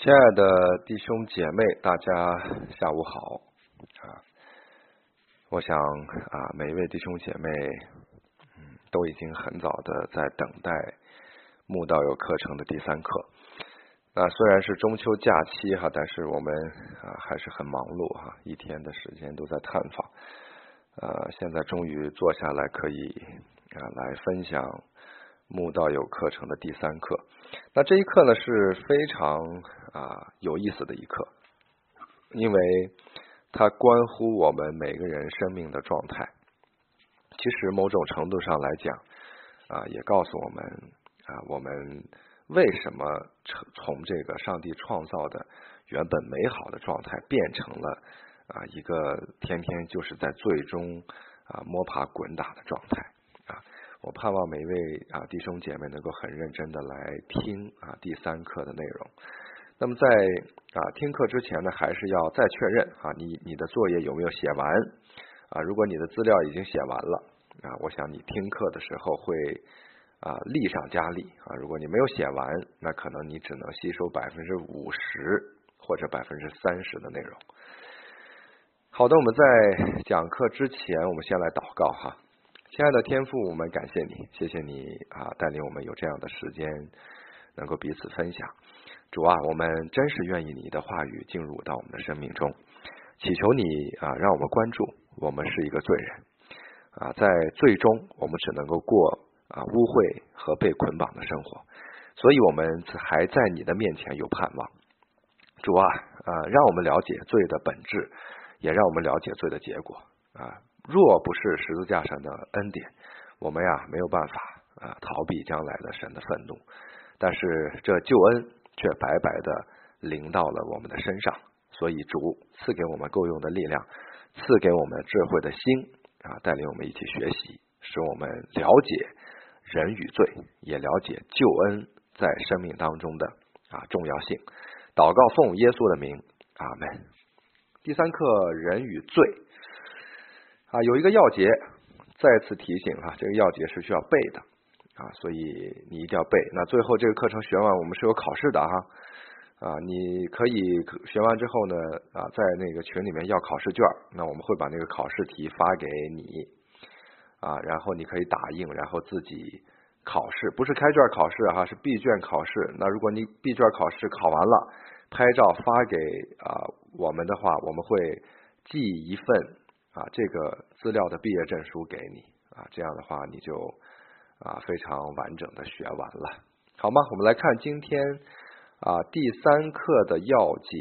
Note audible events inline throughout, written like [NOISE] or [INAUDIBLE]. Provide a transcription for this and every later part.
亲爱的弟兄姐妹，大家下午好啊！我想啊，每一位弟兄姐妹，嗯，都已经很早的在等待慕道友课程的第三课。那虽然是中秋假期哈，但是我们啊还是很忙碌哈，一天的时间都在探访。呃，现在终于坐下来可以啊来分享慕道友课程的第三课。那这一课呢是非常啊有意思的一课，因为它关乎我们每个人生命的状态。其实某种程度上来讲啊，也告诉我们啊，我们为什么从从这个上帝创造的原本美好的状态，变成了啊一个天天就是在最终啊摸爬滚打的状态。我盼望每一位啊弟兄姐妹能够很认真的来听啊第三课的内容。那么在啊听课之前呢，还是要再确认啊你你的作业有没有写完啊？如果你的资料已经写完了啊，我想你听课的时候会啊力上加力啊。如果你没有写完，那可能你只能吸收百分之五十或者百分之三十的内容。好的，我们在讲课之前，我们先来祷告哈。亲爱的天父，我们感谢你，谢谢你啊，带领我们有这样的时间，能够彼此分享。主啊，我们真是愿意你的话语进入到我们的生命中，祈求你啊，让我们关注，我们是一个罪人啊，在最终我们只能够过啊污秽和被捆绑的生活，所以我们还在你的面前有盼望。主啊啊，让我们了解罪的本质，也让我们了解罪的结果啊。若不是十字架上的恩典，我们呀没有办法啊逃避将来的神的愤怒。但是这救恩却白白的临到了我们的身上，所以主赐给我们够用的力量，赐给我们智慧的心啊，带领我们一起学习，使我们了解人与罪，也了解救恩在生命当中的啊重要性。祷告奉耶稣的名，阿门。第三课，人与罪。啊，有一个要节，再次提醒哈，这个要节是需要背的啊，所以你一定要背。那最后这个课程学完，我们是有考试的哈啊，你可以学完之后呢啊，在那个群里面要考试卷，那我们会把那个考试题发给你啊，然后你可以打印，然后自己考试，不是开卷考试哈，是闭卷考试。那如果你闭卷考试考完了，拍照发给啊我们的话，我们会寄一份。啊，这个资料的毕业证书给你啊，这样的话你就啊非常完整的学完了，好吗？我们来看今天啊第三课的要节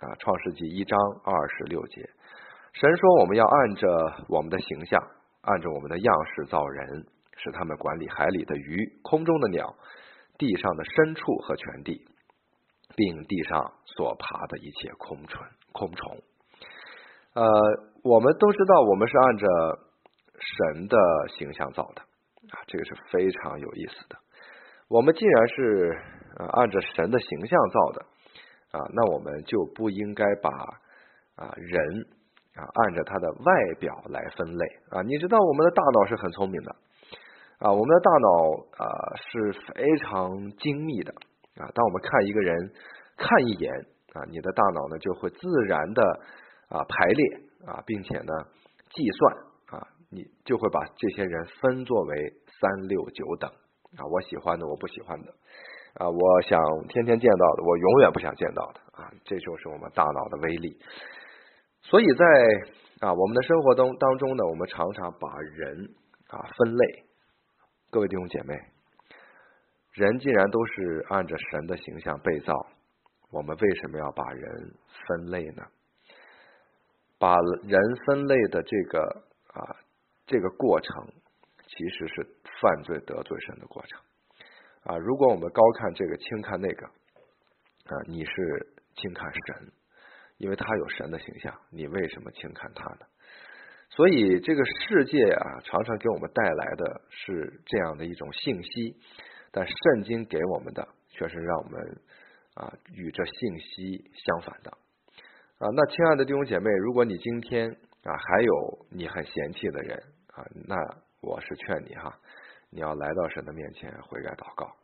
啊，创世纪一章二十六节，神说我们要按着我们的形象，按着我们的样式造人，使他们管理海里的鱼、空中的鸟、地上的牲畜和全地，并地上所爬的一切空虫空虫。呃，我们都知道，我们是按着神的形象造的啊，这个是非常有意思的。我们既然是按着神的形象造的啊，那我们就不应该把啊人啊按着他的外表来分类啊。你知道，我们的大脑是很聪明的啊，我们的大脑啊是非常精密的啊。当我们看一个人看一眼啊，你的大脑呢就会自然的。啊，排列啊，并且呢，计算啊，你就会把这些人分作为三六九等啊，我喜欢的，我不喜欢的啊，我想天天见到的，我永远不想见到的啊，这就是我们大脑的威力。所以在啊，我们的生活中当中呢，我们常常把人啊分类。各位弟兄姐妹，人既然都是按着神的形象被造，我们为什么要把人分类呢？把人分类的这个啊这个过程，其实是犯罪得罪神的过程啊。如果我们高看这个轻看那个啊，你是轻看神，因为他有神的形象，你为什么轻看他呢？所以这个世界啊，常常给我们带来的是这样的一种信息，但圣经给我们的却是让我们啊与这信息相反的。啊，那亲爱的弟兄姐妹，如果你今天啊还有你很嫌弃的人啊，那我是劝你哈，你要来到神的面前悔改祷告，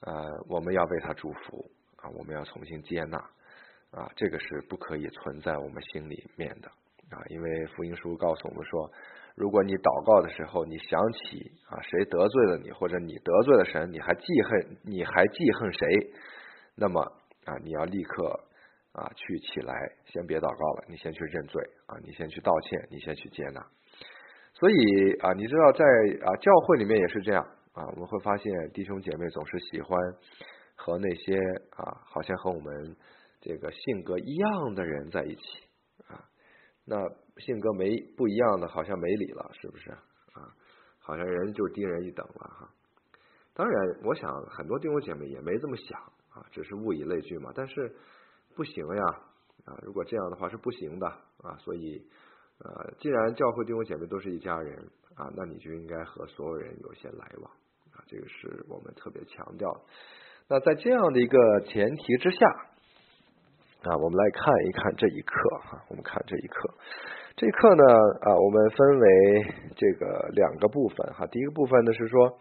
呃，我们要为他祝福啊，我们要重新接纳。啊，这个是不可以存在我们心里面的。啊，因为福音书告诉我们说，如果你祷告的时候，你想起啊谁得罪了你，或者你得罪了神，你还记恨你还记恨谁，那么啊，你要立刻啊去起来，先别祷告了，你先去认罪啊，你先去道歉，你先去接纳。所以啊，你知道在啊教会里面也是这样啊，我们会发现弟兄姐妹总是喜欢和那些啊好像和我们这个性格一样的人在一起啊，那性格没不一样的，好像没理了，是不是啊？好像人就低人一等了哈。当然，我想很多弟兄姐妹也没这么想啊，只是物以类聚嘛。但是不行呀啊，如果这样的话是不行的啊，所以。呃，既然教会弟兄姐妹都是一家人啊，那你就应该和所有人有些来往啊，这个是我们特别强调。那在这样的一个前提之下啊，我们来看一看这一课哈，我们看这一课，这一课呢啊，我们分为这个两个部分哈。第一个部分呢是说，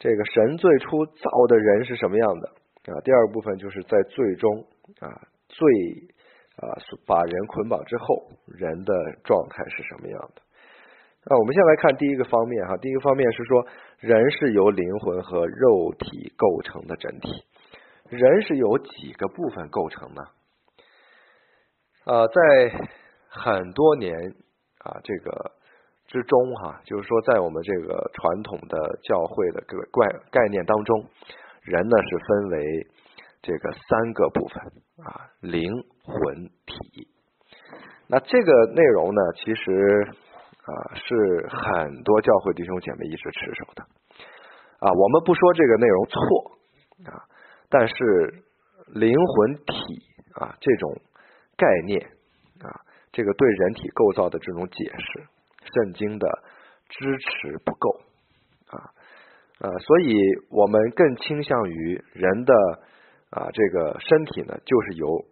这个神最初造的人是什么样的啊？第二个部分就是在最终啊最。啊，把人捆绑之后，人的状态是什么样的？那我们先来看第一个方面哈。第一个方面是说，人是由灵魂和肉体构成的整体。人是由几个部分构成呢？啊，在很多年啊这个之中哈，就是说在我们这个传统的教会的个概概念当中，人呢是分为这个三个部分啊，灵。魂体，那这个内容呢，其实啊是很多教会弟兄姐妹一直持守的啊。我们不说这个内容错啊，但是灵魂体啊这种概念啊，这个对人体构造的这种解释，圣经的支持不够啊呃，所以我们更倾向于人的啊这个身体呢，就是由。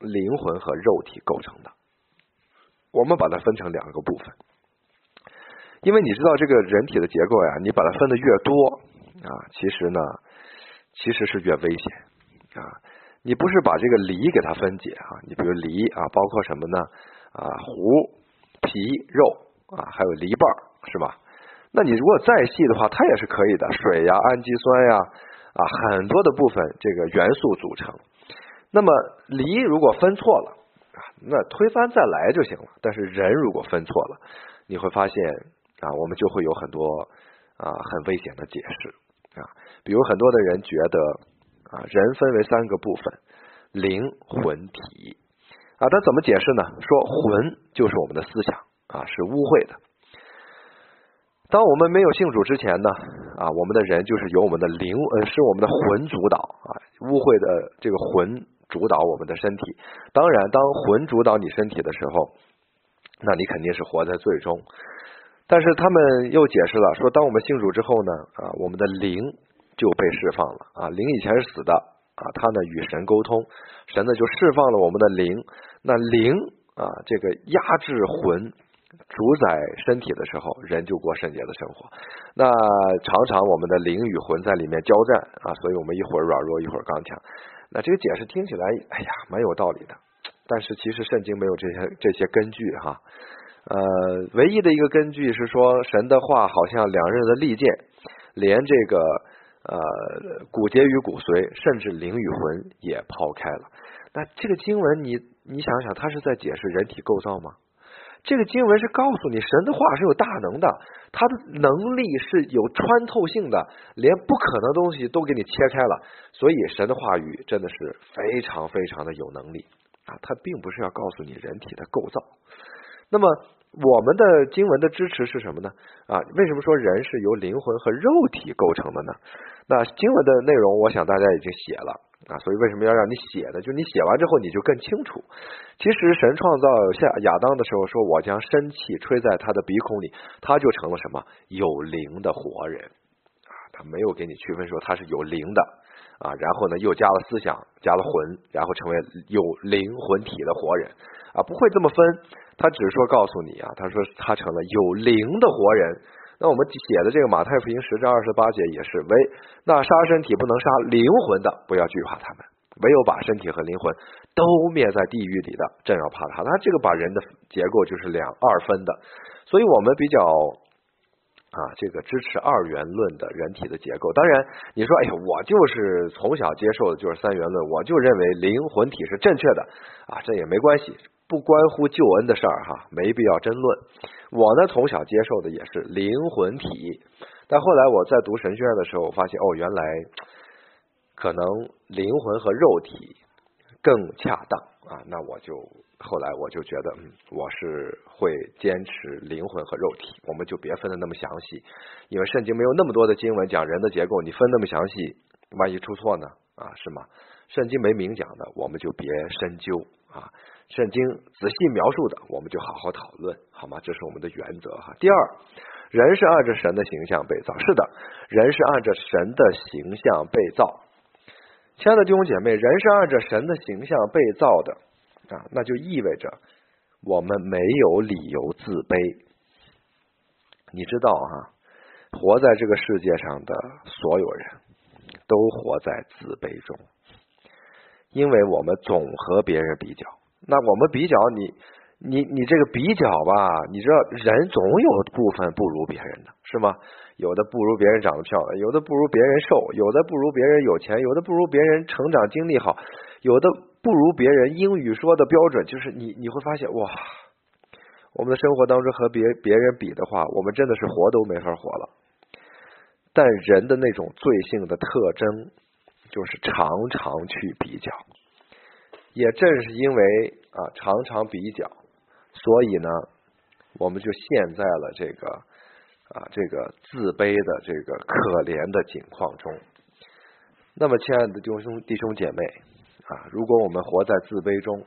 灵魂和肉体构成的，我们把它分成两个部分，因为你知道这个人体的结构呀，你把它分的越多啊，其实呢，其实是越危险啊。你不是把这个梨给它分解啊，你比如梨啊，包括什么呢？啊，核、皮、肉啊，还有梨瓣是吧？那你如果再细的话，它也是可以的，水呀、氨基酸呀啊，很多的部分这个元素组成。那么梨如果分错了啊，那推翻再来就行了。但是人如果分错了，你会发现啊，我们就会有很多啊很危险的解释啊。比如很多的人觉得啊，人分为三个部分，灵魂体啊，他怎么解释呢？说魂就是我们的思想啊，是污秽的。当我们没有信主之前呢啊，我们的人就是由我们的灵呃，是我们的魂主导啊，污秽的这个魂。主导我们的身体，当然，当魂主导你身体的时候，那你肯定是活在最终。但是他们又解释了，说当我们信主之后呢，啊，我们的灵就被释放了啊，灵以前是死的啊，他呢与神沟通，神呢就释放了我们的灵，那灵啊这个压制魂主宰身体的时候，人就过圣洁的生活。那常常我们的灵与魂在里面交战啊，所以我们一会儿软弱，一会儿刚强。那这个解释听起来，哎呀，蛮有道理的。但是其实圣经没有这些这些根据哈。呃，唯一的一个根据是说，神的话好像两刃的利剑，连这个呃骨节与骨髓，甚至灵与魂也抛开了。那这个经文，你你想想，它是在解释人体构造吗？这个经文是告诉你，神的话是有大能的，他的能力是有穿透性的，连不可能东西都给你切开了。所以神的话语真的是非常非常的有能力啊！它并不是要告诉你人体的构造。那么我们的经文的支持是什么呢？啊，为什么说人是由灵魂和肉体构成的呢？那经文的内容，我想大家已经写了。啊，所以为什么要让你写呢？就你写完之后，你就更清楚。其实神创造下亚当的时候，说我将生气吹在他的鼻孔里，他就成了什么有灵的活人啊。他没有给你区分说他是有灵的啊，然后呢又加了思想，加了魂，然后成为有灵魂体的活人啊，不会这么分。他只是说告诉你啊，他说他成了有灵的活人。那我们写的这个马太福音十章二十八节也是为那杀身体不能杀灵魂的，不要惧怕他们唯有把身体和灵魂都灭在地狱里的，正要怕他。那这个把人的结构就是两二分的，所以我们比较啊，这个支持二元论的人体的结构。当然，你说，哎呀，我就是从小接受的就是三元论，我就认为灵魂体是正确的啊，这也没关系，不关乎救恩的事儿哈，没必要争论。我呢，从小接受的也是灵魂体，但后来我在读神学院的时候，我发现哦，原来。可能灵魂和肉体更恰当啊，那我就后来我就觉得，嗯，我是会坚持灵魂和肉体，我们就别分的那么详细，因为圣经没有那么多的经文讲人的结构，你分那么详细，万一出错呢？啊，是吗？圣经没明讲的，我们就别深究啊。圣经仔细描述的，我们就好好讨论，好吗？这是我们的原则哈。第二，人是按着神的形象被造，是的，人是按着神的形象被造。亲爱的弟兄姐妹，人是按着神的形象被造的啊，那就意味着我们没有理由自卑。你知道哈，活在这个世界上的所有人都活在自卑中，因为我们总和别人比较。那我们比较你。你你这个比较吧，你知道人总有部分不如别人的，是吗？有的不如别人长得漂亮，有的不如别人瘦，有的不如别人有钱，有的不如别人成长经历好，有的不如别人英语说的标准。就是你你会发现哇，我们的生活当中和别别人比的话，我们真的是活都没法活了。但人的那种罪性的特征，就是常常去比较，也正是因为啊常常比较。所以呢，我们就陷在了这个啊这个自卑的这个可怜的境况中。那么，亲爱的弟兄弟兄姐妹啊，如果我们活在自卑中，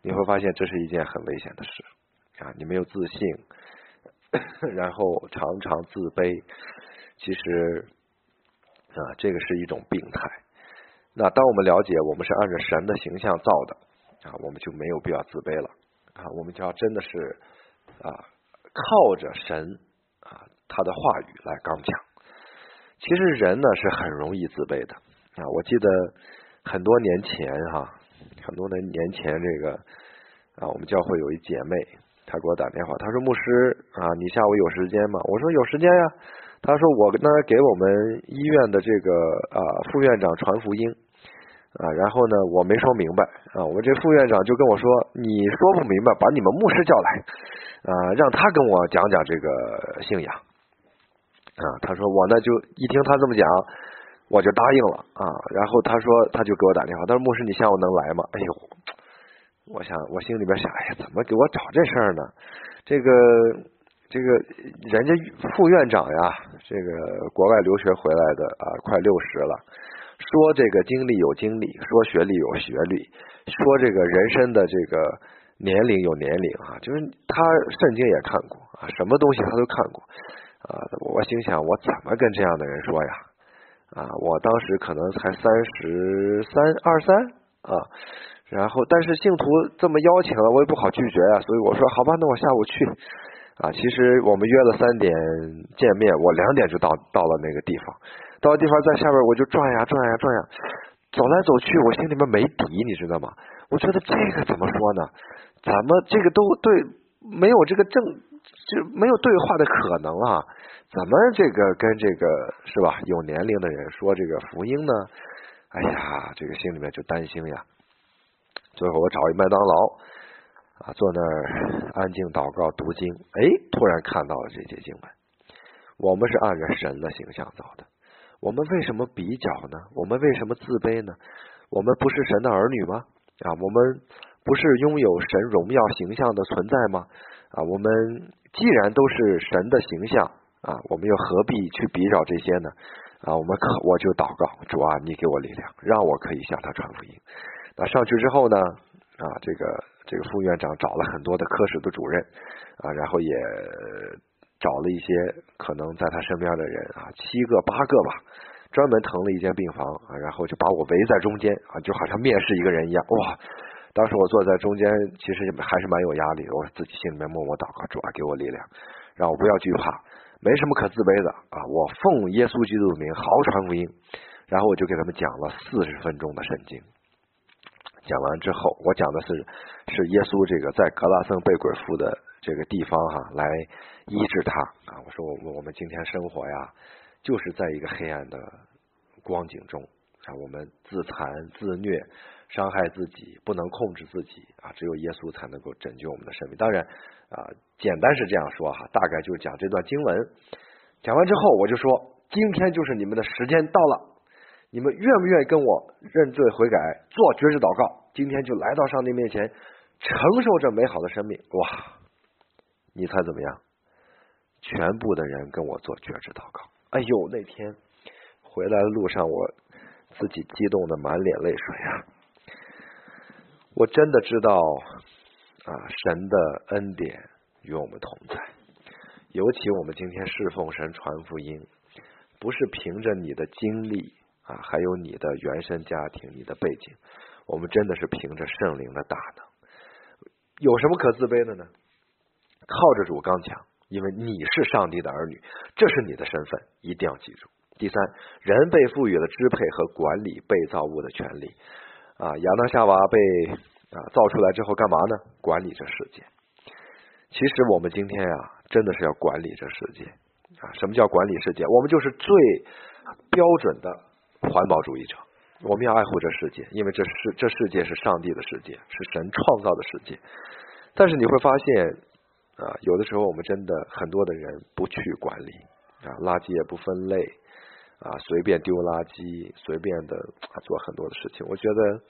你会发现这是一件很危险的事啊！你没有自信，然后常常自卑，其实啊，这个是一种病态。那当我们了解我们是按照神的形象造的啊，我们就没有必要自卑了。啊，我们就要真的是啊，靠着神啊他的话语来刚强。其实人呢是很容易自卑的啊。我记得很多年前哈，很多年年前这个啊，我们教会有一姐妹，她给我打电话，她说牧师啊，你下午有时间吗？我说有时间呀。她说我呢给我们医院的这个啊副院长传福音。啊，然后呢，我没说明白啊，我这副院长就跟我说，你说不明白，把你们牧师叫来，啊，让他跟我讲讲这个信仰。啊，他说我呢就一听他这么讲，我就答应了啊。然后他说他就给我打电话，他说牧师你下午能来吗？哎呦，我想我心里边想，哎呀，怎么给我找这事儿呢？这个这个人家副院长呀，这个国外留学回来的啊，快六十了。说这个经历有经历，说学历有学历，说这个人生的这个年龄有年龄啊，就是他圣经也看过啊，什么东西他都看过啊。我心想，我怎么跟这样的人说呀？啊，我当时可能才三十三二三啊，然后但是信徒这么邀请了，我也不好拒绝呀，所以我说好吧，那我下午去啊。其实我们约了三点见面，我两点就到到了那个地方。到地方在下边我就转呀转呀转呀，走来走去，我心里面没底，你知道吗？我觉得这个怎么说呢？怎么这个都对，没有这个正，就没有对话的可能啊？怎么这个跟这个是吧？有年龄的人说这个福音呢？哎呀，这个心里面就担心呀。最后我找一麦当劳啊，坐那儿安静祷告读经，哎，突然看到了这些经文。我们是按着神的形象造的。我们为什么比较呢？我们为什么自卑呢？我们不是神的儿女吗？啊，我们不是拥有神荣耀形象的存在吗？啊，我们既然都是神的形象啊，我们又何必去比较这些呢？啊，我们可我就祷告，主啊，你给我力量，让我可以向他传福音。那上去之后呢？啊，这个这个副院长找了很多的科室的主任啊，然后也。找了一些可能在他身边的人啊，七个八个吧，专门腾了一间病房啊，然后就把我围在中间啊，就好像面试一个人一样。哇！当时我坐在中间，其实还是蛮有压力的。我自己心里面默默祷告，主啊，给我力量，让我不要惧怕，没什么可自卑的啊！我奉耶稣基督的名，好传福音。然后我就给他们讲了四十分钟的圣经讲完之后，我讲的是是耶稣这个在格拉森被鬼附的这个地方哈，来医治他啊。我说我们我们今天生活呀，就是在一个黑暗的光景中啊，我们自残自虐，伤害自己，不能控制自己啊，只有耶稣才能够拯救我们的生命。当然啊，简单是这样说哈，大概就是讲这段经文。讲完之后，我就说，今天就是你们的时间到了。你们愿不愿意跟我认罪悔改，做绝志祷告？今天就来到上帝面前，承受这美好的生命。哇！你猜怎么样？全部的人跟我做绝志祷告。哎呦，那天回来的路上，我自己激动的满脸泪水啊！我真的知道啊，神的恩典与我们同在。尤其我们今天侍奉神传福音，不是凭着你的经历。啊，还有你的原生家庭，你的背景，我们真的是凭着圣灵的大能，有什么可自卑的呢？靠着主刚强，因为你是上帝的儿女，这是你的身份，一定要记住。第三，人被赋予了支配和管理被造物的权利。啊，亚当夏娃被啊造出来之后干嘛呢？管理这世界。其实我们今天呀，真的是要管理这世界啊。什么叫管理世界？我们就是最标准的。环保主义者，我们要爱护这世界，因为这世这世界是上帝的世界，是神创造的世界。但是你会发现啊，有的时候我们真的很多的人不去管理啊，垃圾也不分类啊，随便丢垃圾，随便的做很多的事情。我觉得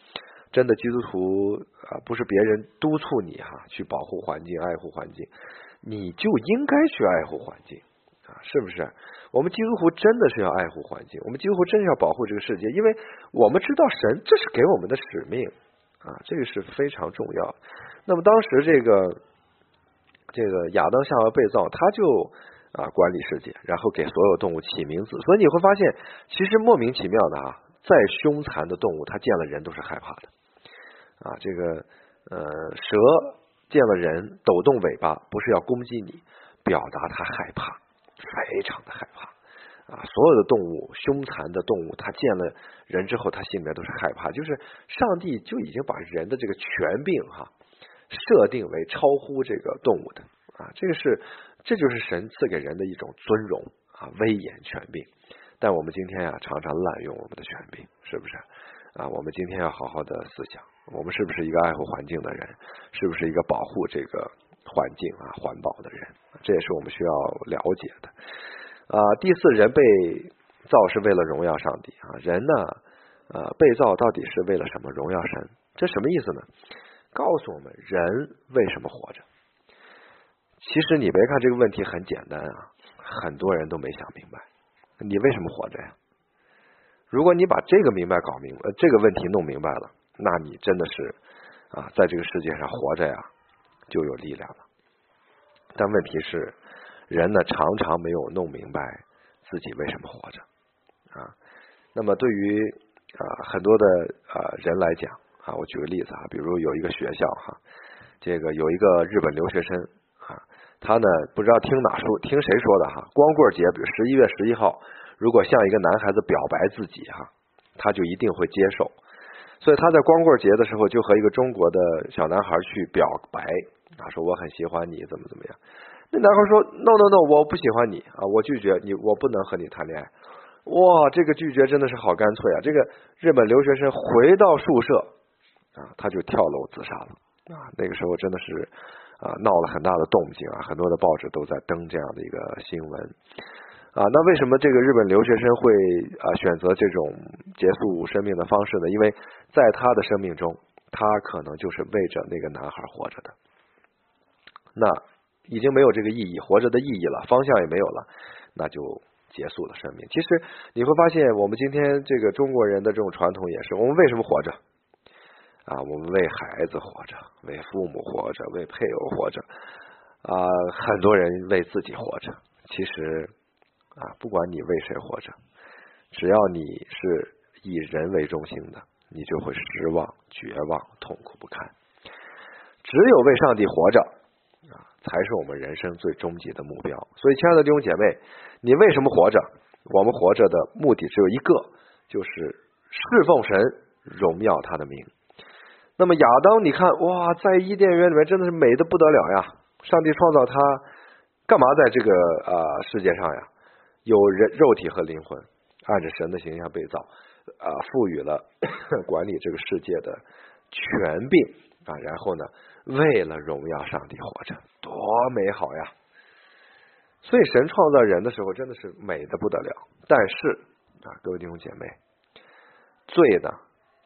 真的基督徒啊，不是别人督促你哈去保护环境、爱护环境，你就应该去爱护环境。啊，是不是？我们基督徒真的是要爱护环境，我们基督徒真的要保护这个世界，因为我们知道神这是给我们的使命啊，这个是非常重要。那么当时这个这个亚当夏娃被造，他就啊管理世界，然后给所有动物起名字，所以你会发现，其实莫名其妙的啊，再凶残的动物，它见了人都是害怕的啊。这个呃蛇见了人抖动尾巴，不是要攻击你，表达它害怕。非常的害怕啊！所有的动物，凶残的动物，它见了人之后，它心里面都是害怕。就是上帝就已经把人的这个权柄哈设定为超乎这个动物的啊，这个是这就是神赐给人的一种尊荣啊威严权柄。但我们今天呀，常常滥用我们的权柄，是不是啊？我们今天要好好的思想，我们是不是一个爱护环境的人？是不是一个保护这个？环境啊，环保的人，这也是我们需要了解的啊。第四，人被造是为了荣耀上帝啊。人呢，呃，被造到底是为了什么？荣耀神，这什么意思呢？告诉我们，人为什么活着？其实你别看这个问题很简单啊，很多人都没想明白，你为什么活着呀？如果你把这个明白搞明白，这个问题弄明白了，那你真的是啊，在这个世界上活着呀。就有力量了，但问题是，人呢常常没有弄明白自己为什么活着啊。那么对于啊很多的啊人来讲啊，我举个例子啊，比如有一个学校哈，这个有一个日本留学生啊，他呢不知道听哪说听谁说的哈，光棍节，比如十一月十一号，如果向一个男孩子表白自己哈，他就一定会接受，所以他在光棍节的时候就和一个中国的小男孩去表白。他说我很喜欢你，怎么怎么样？那男孩说 No No No，我不喜欢你啊，我拒绝你，我不能和你谈恋爱。哇，这个拒绝真的是好干脆啊！这个日本留学生回到宿舍啊，他就跳楼自杀了啊。那个时候真的是啊闹了很大的动静啊，很多的报纸都在登这样的一个新闻啊。那为什么这个日本留学生会啊选择这种结束生命的方式呢？因为在他的生命中，他可能就是为着那个男孩活着的。那已经没有这个意义，活着的意义了，方向也没有了，那就结束了生命。其实你会发现，我们今天这个中国人的这种传统也是，我们为什么活着？啊，我们为孩子活着，为父母活着，为配偶活着，啊，很多人为自己活着。其实啊，不管你为谁活着，只要你是以人为中心的，你就会失望、绝望、痛苦不堪。只有为上帝活着。啊才是我们人生最终极的目标。所以，亲爱的弟兄姐妹，你为什么活着？我们活着的目的只有一个，就是侍奉神，荣耀他的名。那么亚当，你看哇，在伊甸园里面真的是美的不得了呀！上帝创造他，干嘛在这个啊世界上呀？有人肉体和灵魂，按着神的形象被造，啊，赋予了 [COUGHS] 管理这个世界的权柄啊，然后呢，为了荣耀上帝活着，多美好呀！所以神创造人的时候真的是美的不得了，但是啊，各位弟兄姐妹，罪呢，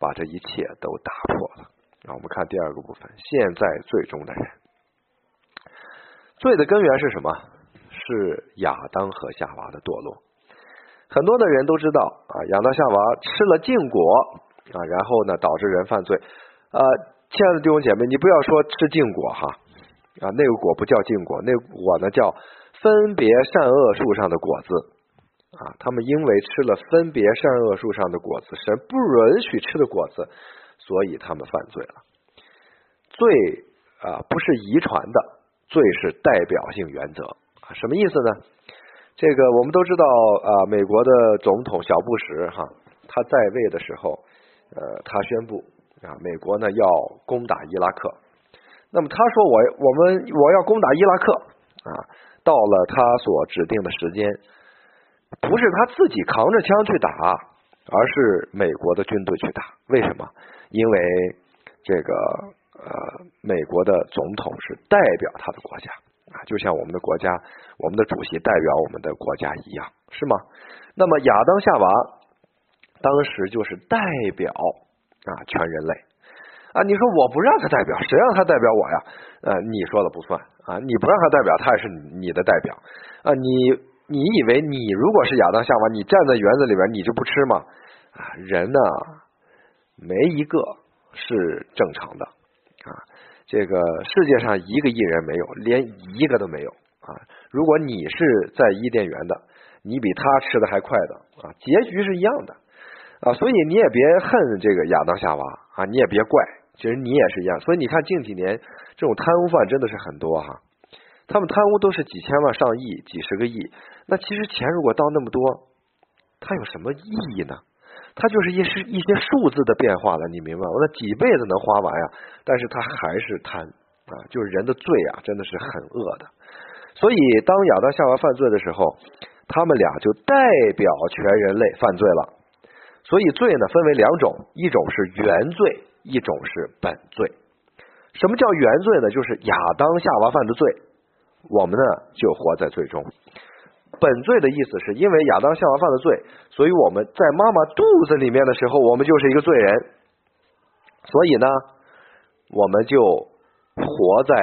把这一切都打破了。啊，我们看第二个部分，现在最终的人，罪的根源是什么？是亚当和夏娃的堕落。很多的人都知道啊，亚当夏娃吃了禁果啊，然后呢，导致人犯罪。呃，亲爱的弟兄姐妹，你不要说吃禁果哈啊，那个果不叫禁果，那个果呢叫分别善恶树上的果子啊。他们因为吃了分别善恶树上的果子，神不允许吃的果子。所以他们犯罪了。罪啊，不是遗传的，罪是代表性原则啊。什么意思呢？这个我们都知道啊，美国的总统小布什哈，他在位的时候，呃，他宣布啊，美国呢要攻打伊拉克。那么他说我我们我要攻打伊拉克啊，到了他所指定的时间，不是他自己扛着枪去打，而是美国的军队去打。为什么？因为这个呃，美国的总统是代表他的国家啊，就像我们的国家，我们的主席代表我们的国家一样，是吗？那么亚当夏娃当时就是代表啊全人类啊，你说我不让他代表，谁让他代表我呀？呃，你说了不算啊，你不让他代表，他也是你的代表啊。你你以为你如果是亚当夏娃，你站在园子里边，你就不吃吗？啊，人呢？没一个是正常的啊！这个世界上一个艺人没有，连一个都没有啊！如果你是在伊甸园的，你比他吃的还快的啊！结局是一样的啊！所以你也别恨这个亚当夏娃啊！你也别怪，其实你也是一样。所以你看近几年这种贪污犯真的是很多哈，他们贪污都是几千万、上亿、几十个亿，那其实钱如果到那么多，它有什么意义呢？它就是一是一些数字的变化了，你明白吗？那几辈子能花完呀？但是他还是贪啊，就是人的罪啊，真的是很恶的。所以当亚当夏娃犯罪的时候，他们俩就代表全人类犯罪了。所以罪呢分为两种，一种是原罪，一种是本罪。什么叫原罪呢？就是亚当夏娃犯的罪，我们呢就活在罪中。本罪的意思是因为亚当夏娃犯的罪，所以我们在妈妈肚子里面的时候，我们就是一个罪人。所以呢，我们就活在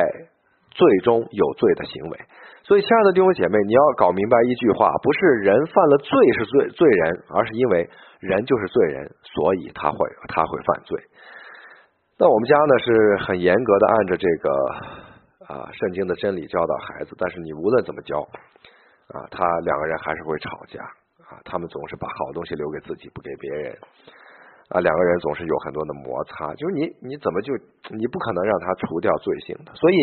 罪中有罪的行为。所以，亲爱的弟兄姐妹，你要搞明白一句话：不是人犯了罪是罪罪人，而是因为人就是罪人，所以他会他会犯罪。那我们家呢是很严格的按着这个啊圣经的真理教导孩子，但是你无论怎么教。啊，他两个人还是会吵架啊，他们总是把好东西留给自己，不给别人啊，两个人总是有很多的摩擦，就是你你怎么就你不可能让他除掉罪性的，所以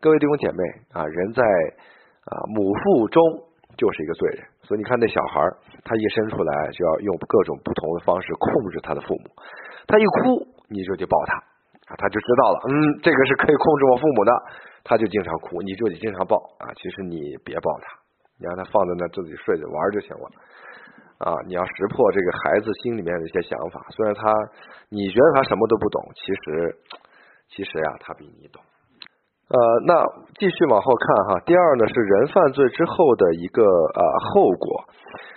各位弟兄姐妹啊，人在啊母腹中就是一个罪人，所以你看那小孩他一生出来就要用各种不同的方式控制他的父母，他一哭你就去抱他啊，他就知道了，嗯，这个是可以控制我父母的，他就经常哭，你就得经常抱啊，其实你别抱他。你让他放在那自己睡着玩就行了啊！你要识破这个孩子心里面的一些想法，虽然他你觉得他什么都不懂，其实其实呀，他比你懂。呃，那继续往后看哈，第二呢是人犯罪之后的一个呃后果。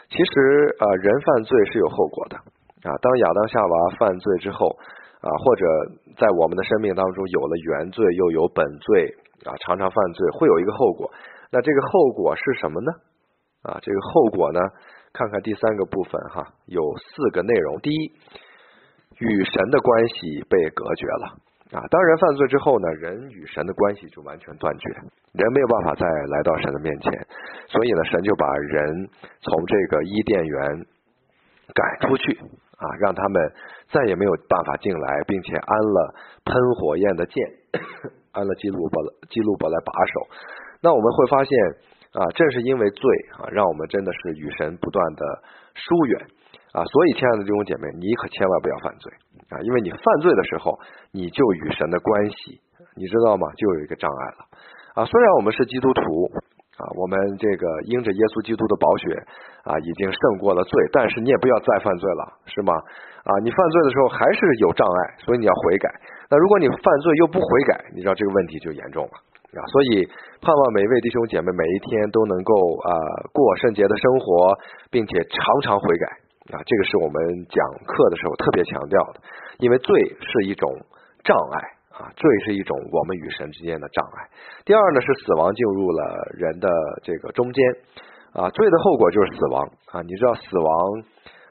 其实呃人犯罪是有后果的啊。当亚当夏娃犯罪之后啊，或者在我们的生命当中有了原罪又有本罪啊，常常犯罪会有一个后果。那这个后果是什么呢？啊，这个后果呢？看看第三个部分哈，有四个内容。第一，与神的关系被隔绝了啊。当人犯罪之后呢，人与神的关系就完全断绝，人没有办法再来到神的面前，所以呢，神就把人从这个伊甸园赶出去啊，让他们再也没有办法进来，并且安了喷火焰的剑，[COUGHS] 安了基路伯基路伯来把守。那我们会发现啊，正是因为罪啊，让我们真的是与神不断的疏远啊，所以亲爱的弟兄姐妹，你可千万不要犯罪啊，因为你犯罪的时候，你就与神的关系，你知道吗？就有一个障碍了啊。虽然我们是基督徒啊，我们这个因着耶稣基督的宝血啊，已经胜过了罪，但是你也不要再犯罪了，是吗？啊，你犯罪的时候还是有障碍，所以你要悔改。那如果你犯罪又不悔改，你知道这个问题就严重了啊。所以盼望每一位弟兄姐妹每一天都能够啊过圣洁的生活，并且常常悔改啊。这个是我们讲课的时候特别强调的，因为罪是一种障碍啊，罪是一种我们与神之间的障碍。第二呢是死亡进入了人的这个中间啊，罪的后果就是死亡啊。你知道死亡。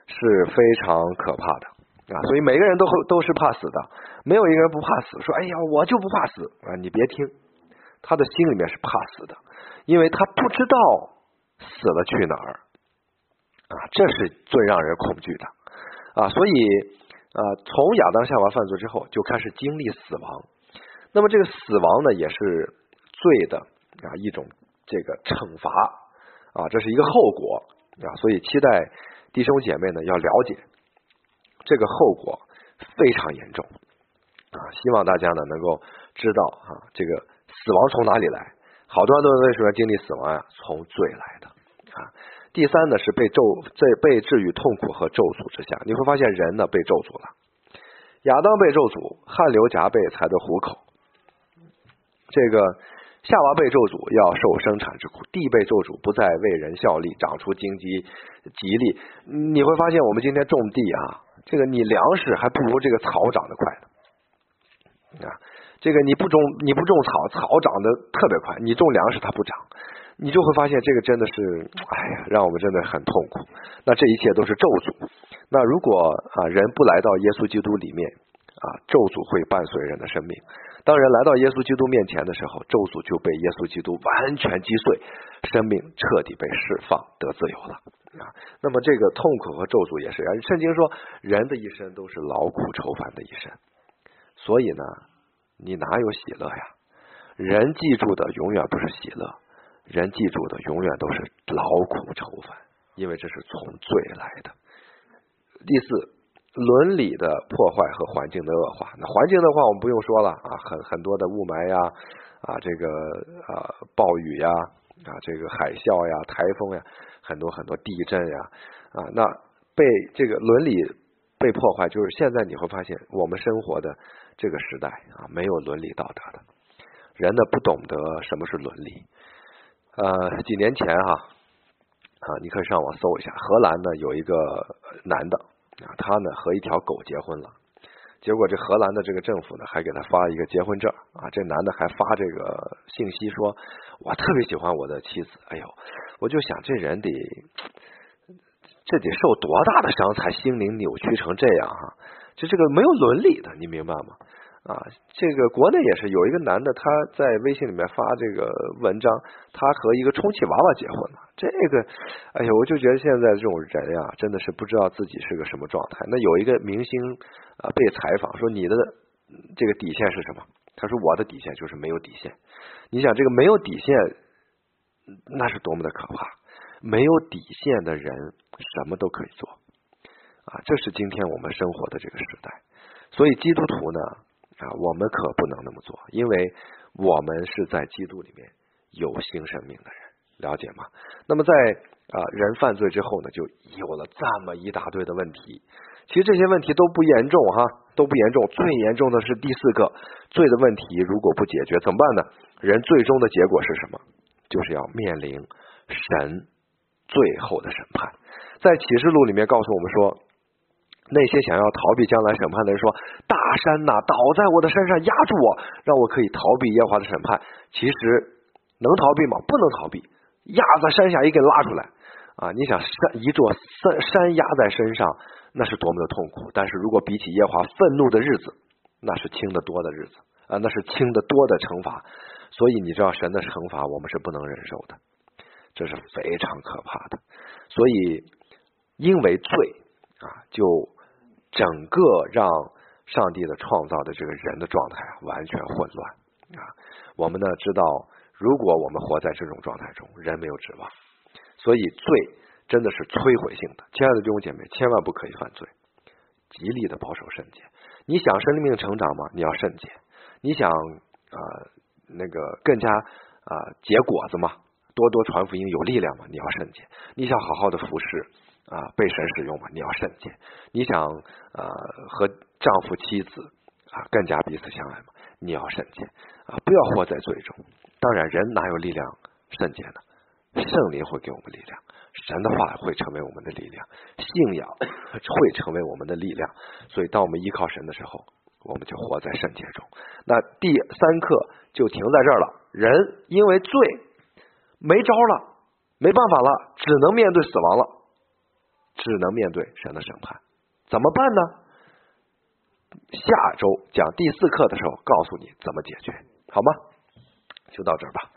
是非常可怕的啊，所以每个人都都是怕死的，没有一个人不怕死。说哎呀，我就不怕死啊！你别听，他的心里面是怕死的，因为他不知道死了去哪儿啊，这是最让人恐惧的啊。所以啊，从亚当夏娃犯罪之后，就开始经历死亡。那么这个死亡呢，也是罪的啊一种这个惩罚啊，这是一个后果啊。所以期待。弟兄姐妹呢，要了解这个后果非常严重啊！希望大家呢能够知道啊，这个死亡从哪里来？好多人都为什么要经历死亡呀？从罪来的啊！第三呢是被咒，在被置于痛苦和咒诅之下。你会发现人呢被咒诅了，亚当被咒诅，汗流浃背才得糊口。这个。夏娃被咒诅要受生产之苦，地被咒诅不再为人效力，长出荆棘吉利。你会发现，我们今天种地啊，这个你粮食还不如这个草长得快呢。啊，这个你不种你不种草，草长得特别快；你种粮食它不长，你就会发现这个真的是，哎呀，让我们真的很痛苦。那这一切都是咒诅。那如果啊人不来到耶稣基督里面啊，咒诅会伴随人的生命。当人来到耶稣基督面前的时候，咒诅就被耶稣基督完全击碎，生命彻底被释放得自由了啊！那么这个痛苦和咒诅也是，圣经说人的一生都是劳苦愁烦的一生，所以呢，你哪有喜乐呀？人记住的永远不是喜乐，人记住的永远都是劳苦愁烦，因为这是从罪来的。第四。伦理的破坏和环境的恶化，那环境的话我们不用说了啊，很很多的雾霾呀，啊这个啊暴雨呀，啊这个海啸呀、台风呀，很多很多地震呀，啊那被这个伦理被破坏，就是现在你会发现我们生活的这个时代啊，没有伦理道德的，人呢不懂得什么是伦理。呃，几年前哈啊，你可以上网搜一下，荷兰呢有一个男的。啊，他呢和一条狗结婚了，结果这荷兰的这个政府呢还给他发了一个结婚证啊，这男的还发这个信息说，我特别喜欢我的妻子，哎呦，我就想这人得这得受多大的伤才心灵扭曲成这样哈，就这个没有伦理的，你明白吗？啊，这个国内也是有一个男的，他在微信里面发这个文章，他和一个充气娃娃结婚了。这个，哎呀，我就觉得现在这种人呀，真的是不知道自己是个什么状态。那有一个明星啊被采访说：“你的这个底线是什么？”他说：“我的底线就是没有底线。”你想，这个没有底线，那是多么的可怕！没有底线的人什么都可以做啊！这是今天我们生活的这个时代。所以基督徒呢？啊，我们可不能那么做，因为我们是在基督里面有新生命的人，了解吗？那么在啊人犯罪之后呢，就有了这么一大堆的问题。其实这些问题都不严重哈，都不严重。最严重的是第四个罪的问题，如果不解决怎么办呢？人最终的结果是什么？就是要面临神最后的审判。在启示录里面告诉我们说。那些想要逃避将来审判的人说：“大山呐，倒在我的身上压住我，让我可以逃避耶和华的审判。”其实能逃避吗？不能逃避，压在山下也给拉出来啊！你想山一座山山压在身上，那是多么的痛苦。但是如果比起耶和华愤怒的日子，那是轻得多的日子啊，那是轻得多的惩罚。所以你知道神的惩罚我们是不能忍受的，这是非常可怕的。所以因为罪啊，就。整个让上帝的创造的这个人的状态，完全混乱啊！我们呢知道，如果我们活在这种状态中，人没有指望，所以罪真的是摧毁性的。亲爱的弟兄姐妹，千万不可以犯罪，极力的保守圣洁。你想生命成长吗？你要圣洁。你想啊那个更加啊结果子吗？多多传福音有力量吗？你要圣洁。你想好好的服侍啊被神使用吗？你要圣洁。你想啊和丈夫妻子啊更加彼此相爱吗？你要圣洁啊不要活在罪中。当然，人哪有力量圣洁呢？圣灵会给我们力量，神的话会成为我们的力量，信仰 [COUGHS] 会成为我们的力量。所以，当我们依靠神的时候，我们就活在圣洁中。那第三课就停在这儿了。人因为罪没招了，没办法了，只能面对死亡了，只能面对神的审判。怎么办呢？下周讲第四课的时候，告诉你怎么解决，好吗？就到这儿吧。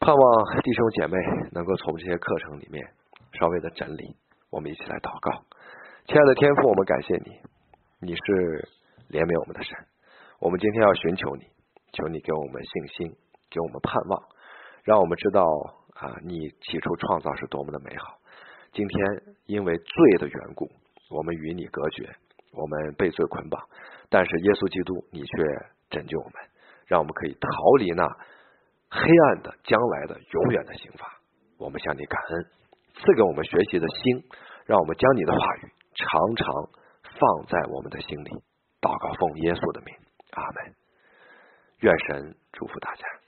盼望弟兄姐妹能够从这些课程里面稍微的整理，我们一起来祷告。亲爱的天父，我们感谢你，你是怜悯我们的神。我们今天要寻求你，求你给我们信心，给我们盼望，让我们知道啊，你起初创造是多么的美好。今天因为罪的缘故，我们与你隔绝，我们被罪捆绑，但是耶稣基督，你却拯救我们，让我们可以逃离那。黑暗的将来的永远的刑罚，我们向你感恩，赐给我们学习的心，让我们将你的话语常常放在我们的心里。祷告奉耶稣的名，阿门。愿神祝福大家。